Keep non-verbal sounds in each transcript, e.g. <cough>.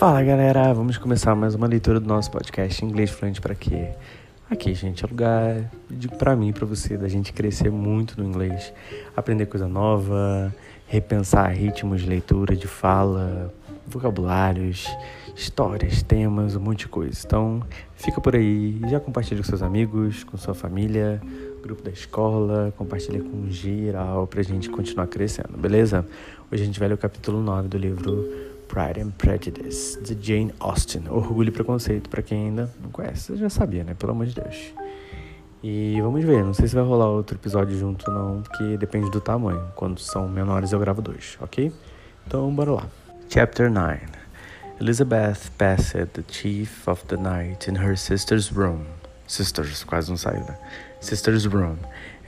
Fala galera, vamos começar mais uma leitura do nosso podcast Inglês Fluente para quê? Aqui, gente, é lugar para mim para você da gente crescer muito no inglês, aprender coisa nova, repensar ritmos de leitura, de fala, vocabulários, histórias, temas, um monte de coisa. Então, fica por aí, já compartilha com seus amigos, com sua família, grupo da escola, compartilha com geral pra gente continuar crescendo, beleza? Hoje a gente vai ler o capítulo 9 do livro Pride and Prejudice, de Jane Austen. Orgulho e Preconceito, para quem ainda não conhece. Você já sabia, né? Pelo amor de Deus. E vamos ver, não sei se vai rolar outro episódio junto não, porque depende do tamanho. Quando são menores eu gravo dois, ok? Então bora lá. Chapter 9 Elizabeth passed the chief of the night in her sister's room. Sisters, quase não saiu, né? Sister's room.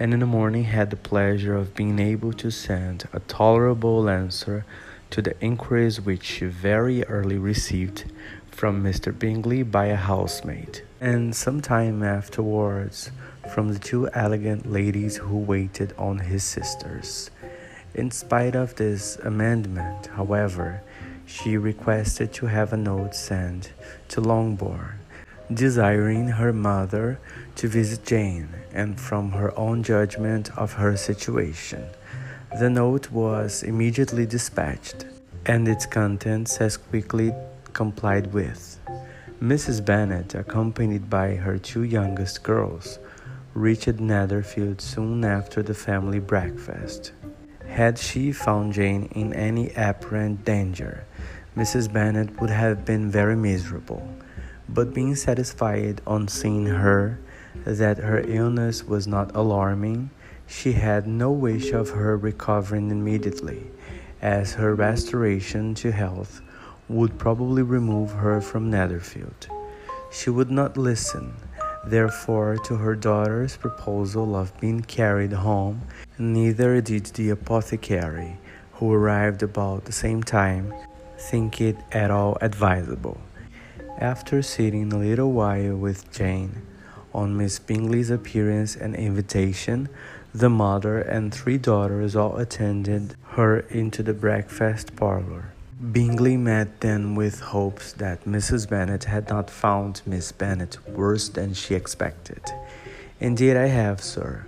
And in the morning had the pleasure of being able to send a tolerable answer to the inquiries which she very early received from Mr. Bingley by a housemaid, and some time afterwards from the two elegant ladies who waited on his sisters. In spite of this amendment, however, she requested to have a note sent to Longbourn, desiring her mother to visit Jane, and from her own judgment of her situation. The note was immediately dispatched, and its contents as quickly complied with. Mrs. Bennet, accompanied by her two youngest girls, reached Netherfield soon after the family breakfast. Had she found Jane in any apparent danger, Mrs. Bennet would have been very miserable, but being satisfied on seeing her that her illness was not alarming, she had no wish of her recovering immediately, as her restoration to health would probably remove her from Netherfield. She would not listen, therefore, to her daughter's proposal of being carried home, neither did the apothecary, who arrived about the same time, think it at all advisable. After sitting a little while with Jane, on Miss Bingley's appearance and invitation, the mother and three daughters all attended her into the breakfast parlor. Bingley met them with hopes that Mrs. Bennet had not found Miss Bennet worse than she expected. Indeed, I have, sir,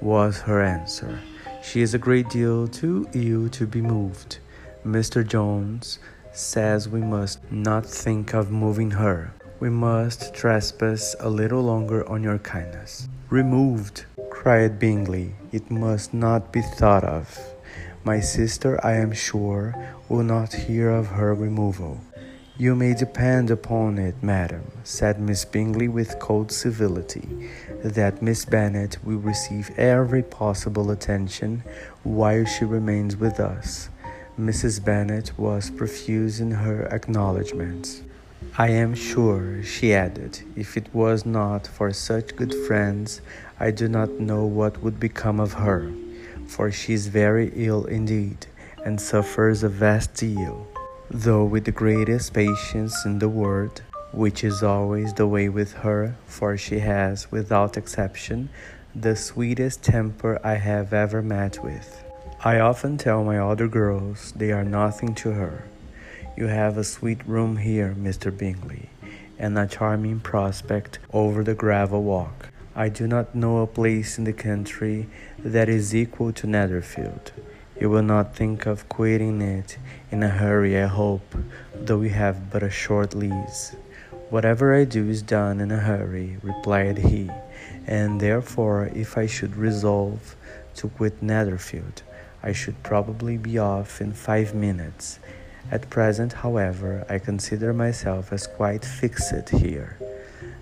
was her answer. She is a great deal too ill to be moved. Mr. Jones says we must not think of moving her. We must trespass a little longer on your kindness. Removed, cried Bingley. It must not be thought of. My sister, I am sure, will not hear of her removal. You may depend upon it, madam, said Miss Bingley with cold civility, that Miss Bennet will receive every possible attention while she remains with us. Mrs. Bennet was profuse in her acknowledgments. I am sure, she added, if it was not for such good friends, I do not know what would become of her, for she is very ill indeed, and suffers a vast deal, though with the greatest patience in the world, which is always the way with her, for she has, without exception, the sweetest temper I have ever met with. I often tell my other girls they are nothing to her you have a sweet room here, Mr. Bingley, and a charming prospect over the gravel walk. I do not know a place in the country that is equal to Netherfield. You will not think of quitting it in a hurry, I hope, though we have but a short lease. Whatever I do is done in a hurry, replied he, and therefore, if I should resolve to quit Netherfield, I should probably be off in five minutes at present, however, I consider myself as quite fixed here.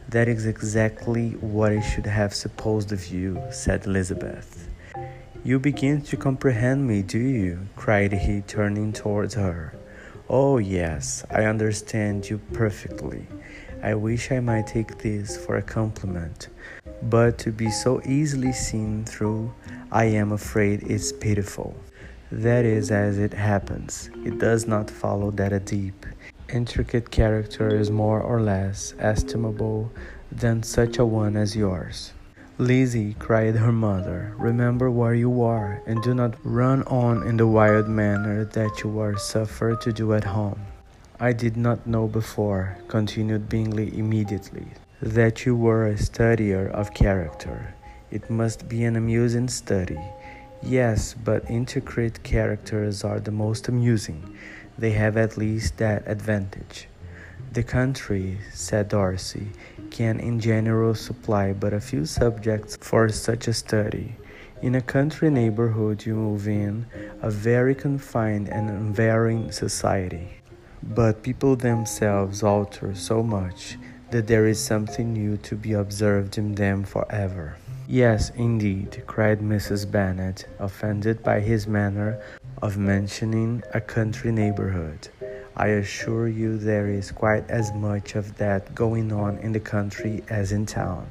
That is exactly what I should have supposed of you, said Elizabeth. You begin to comprehend me, do you? cried he, turning towards her. Oh, yes, I understand you perfectly. I wish I might take this for a compliment, but to be so easily seen through, I am afraid it's pitiful. That is as it happens. It does not follow that a deep, intricate character is more or less estimable than such a one as yours. Lizzie, cried her mother, remember where you are, and do not run on in the wild manner that you are suffered to do at home. I did not know before, continued Bingley immediately, that you were a studier of character. It must be an amusing study. Yes, but intricate characters are the most amusing. They have at least that advantage. The country, said Darcy, can in general supply but a few subjects for such a study. In a country neighborhood, you move in a very confined and unvarying society. But people themselves alter so much that there is something new to be observed in them forever. Yes, indeed, cried Mrs. Bennet, offended by his manner of mentioning a country neighborhood. I assure you there is quite as much of that going on in the country as in town.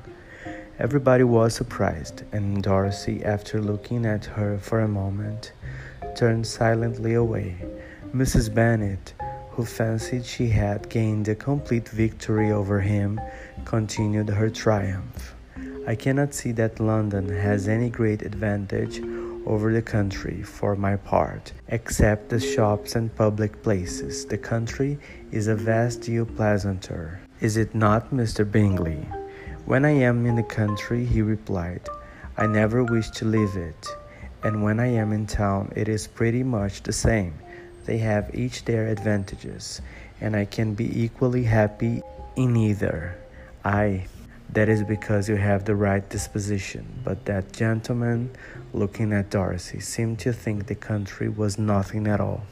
Everybody was surprised, and Darcy, after looking at her for a moment, turned silently away. Mrs. Bennet, who fancied she had gained a complete victory over him, continued her triumph. I cannot see that London has any great advantage over the country for my part, except the shops and public places. The country is a vast deal pleasanter. Is it not, Mr. Bingley? When I am in the country, he replied, I never wish to leave it, and when I am in town, it is pretty much the same. They have each their advantages, and I can be equally happy in either. I, that is because you have the right disposition. But that gentleman, looking at Darcy, seemed to think the country was nothing at all.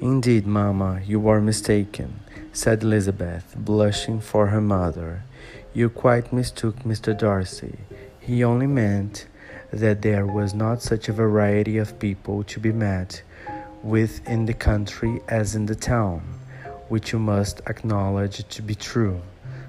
Indeed, mamma, you are mistaken, said Elizabeth, blushing for her mother. You quite mistook Mr. Darcy. He only meant that there was not such a variety of people to be met with in the country as in the town, which you must acknowledge to be true.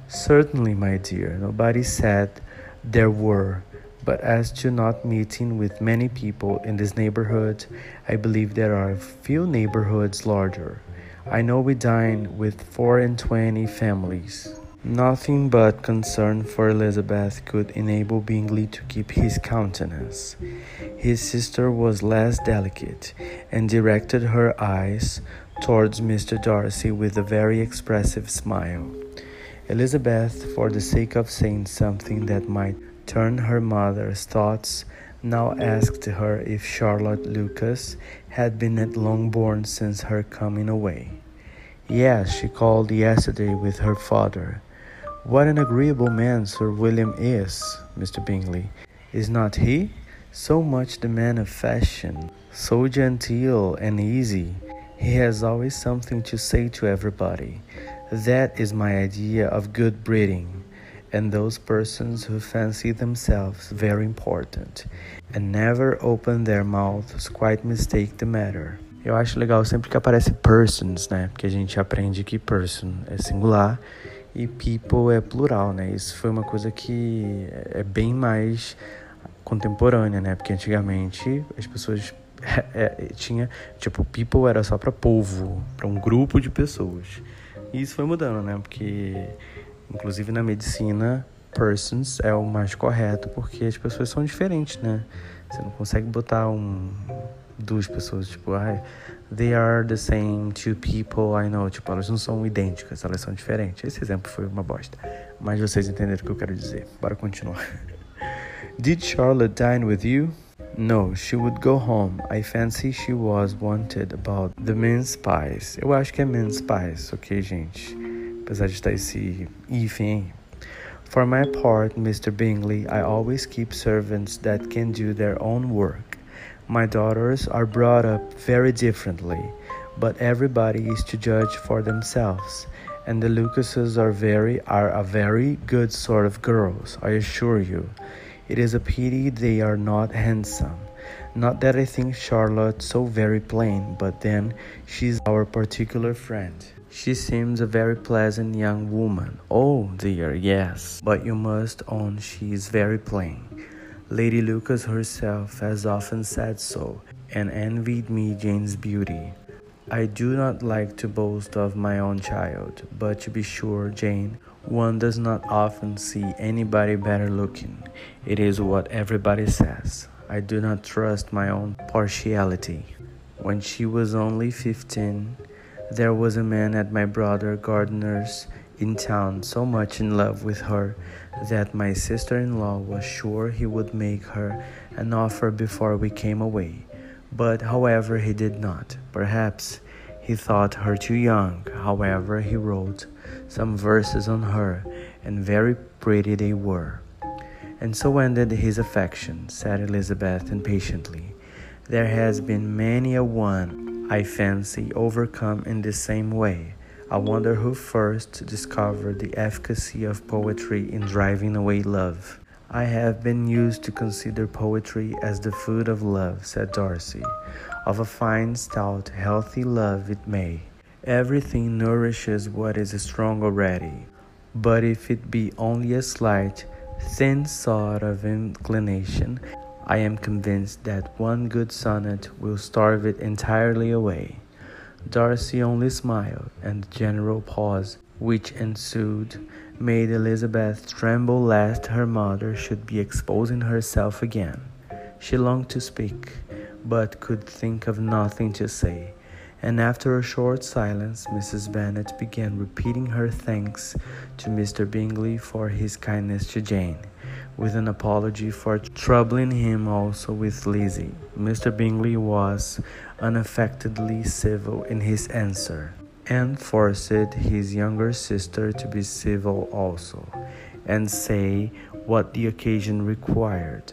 Certainly, my dear, nobody said there were, but as to not meeting with many people in this neighborhood, I believe there are few neighborhoods larger. I know we dine with four and twenty families. Nothing but concern for Elizabeth could enable Bingley to keep his countenance. His sister was less delicate, and directed her eyes towards Mr. Darcy with a very expressive smile. Elizabeth, for the sake of saying something that might turn her mother's thoughts, now asked her if Charlotte Lucas had been at Longbourn since her coming away. Yes, she called yesterday with her father. What an agreeable man Sir William is, Mr. Bingley, is not he? So much the man of fashion, so genteel and easy. He has always something to say to everybody. That is my idea of good breeding, and those persons who fancy themselves very important and never open their mouths quite mistake the matter. Eu acho legal sempre que aparece persons, né? Porque a gente aprende que person é singular e people é plural, né? Isso foi uma coisa que é bem mais contemporânea, né? Porque antigamente as pessoas <laughs> é, é, tinha tipo people era só para povo, para um grupo de pessoas. E isso foi mudando, né? Porque inclusive na medicina persons é o mais correto porque as pessoas são diferentes, né? Você não consegue botar um duas pessoas, tipo, ah, they are the same two people I know. Tipo, elas não são idênticas, elas são diferentes. Esse exemplo foi uma bosta. Mas vocês entenderam o que eu quero dizer. Bora continuar. <laughs> Did Charlotte dine with you? No, she would go home. I fancy she was wanted about the mince pies. Eu acho que é mince pies, ok, gente? Apesar de estar esse hífen For my part, Mr. Bingley, I always keep servants that can do their own work. My daughters are brought up very differently, but everybody is to judge for themselves. And the Lucases are very are a very good sort of girls, I assure you. It is a pity they are not handsome. Not that I think Charlotte so very plain, but then she's our particular friend. She seems a very pleasant young woman. Oh dear, yes, but you must own she is very plain. Lady Lucas herself has often said so, and envied me Jane's beauty. I do not like to boast of my own child, but to be sure, Jane, one does not often see anybody better looking. It is what everybody says. I do not trust my own partiality. When she was only fifteen, There was a man at my brother Gardiner's in town so much in love with her that my sister in law was sure he would make her an offer before we came away. But, however, he did not. Perhaps he thought her too young. However, he wrote some verses on her, and very pretty they were. And so ended his affection, said Elizabeth impatiently. There has been many a one, I fancy, overcome in the same way. I wonder who first discovered the efficacy of poetry in driving away love. I have been used to consider poetry as the food of love, said Darcy. Of a fine, stout, healthy love it may. Everything nourishes what is strong already. But if it be only a slight, thin sort of inclination, I am convinced that one good sonnet will starve it entirely away. Darcy only smiled, and the general pause which ensued made Elizabeth tremble lest her mother should be exposing herself again. She longed to speak, but could think of nothing to say, and after a short silence, Mrs. Bennet began repeating her thanks to Mr. Bingley for his kindness to Jane with an apology for troubling him also with Lizzie. Mr. Bingley was unaffectedly civil in his answer, and forced his younger sister to be civil also, and say what the occasion required.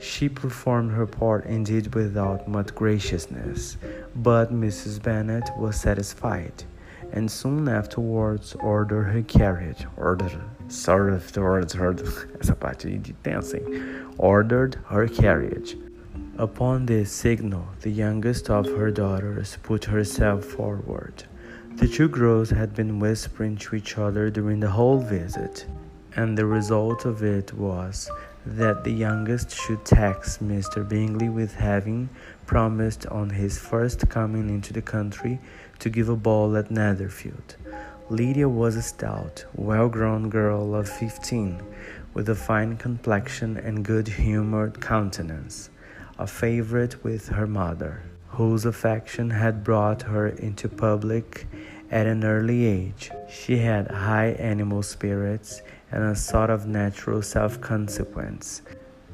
She performed her part indeed without much graciousness, but Mrs. Bennet was satisfied and soon afterwards ordered her carriage. Ordered, afterwards heard essa parte de assim. Ordered her carriage. Upon this signal, the youngest of her daughters put herself forward. The two girls had been whispering to each other during the whole visit, and the result of it was that the youngest should tax Mr. Bingley with having promised on his first coming into the country to give a ball at Netherfield. Lydia was a stout, well grown girl of fifteen, with a fine complexion and good humored countenance, a favorite with her mother, whose affection had brought her into public at an early age. She had high animal spirits and a sort of natural self consequence,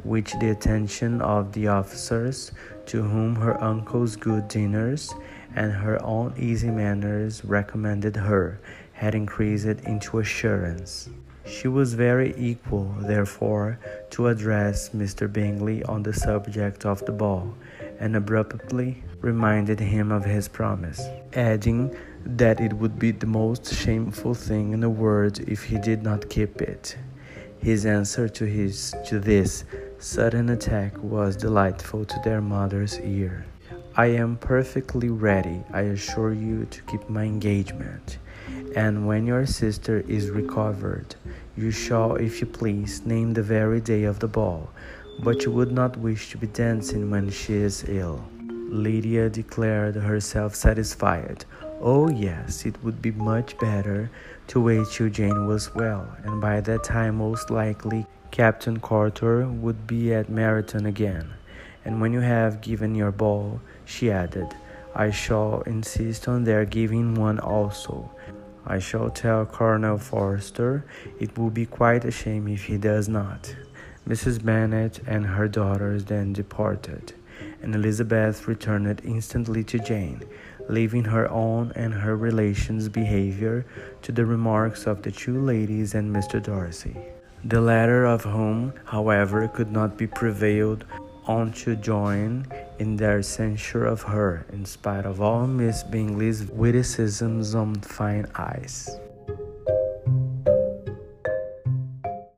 which the attention of the officers, to whom her uncle's good dinners and her own easy manners recommended her, had increased into assurance. She was very equal, therefore, to address Mr. Bingley on the subject of the ball, and abruptly reminded him of his promise, adding that it would be the most shameful thing in the world if he did not keep it. His answer to his to this sudden attack was delightful to their mother's ear. I am perfectly ready, I assure you, to keep my engagement. And when your sister is recovered, you shall, if you please, name the very day of the ball, but you would not wish to be dancing when she is ill. Lydia declared herself satisfied. Oh, yes, it would be much better to wait till Jane was well, and by that time, most likely, Captain Carter would be at Meryton again. And when you have given your ball, she added, I shall insist on their giving one also. I shall tell Colonel Forster it will be quite a shame if he does not. Mrs. Bennet and her daughters then departed and Elizabeth returned instantly to Jane, leaving her own and her relations' behavior to the remarks of the two ladies and Mr. Darcy. The latter of whom, however, could not be prevailed on to join in their censure of her, in spite of all Miss Bingley's witticisms on fine eyes.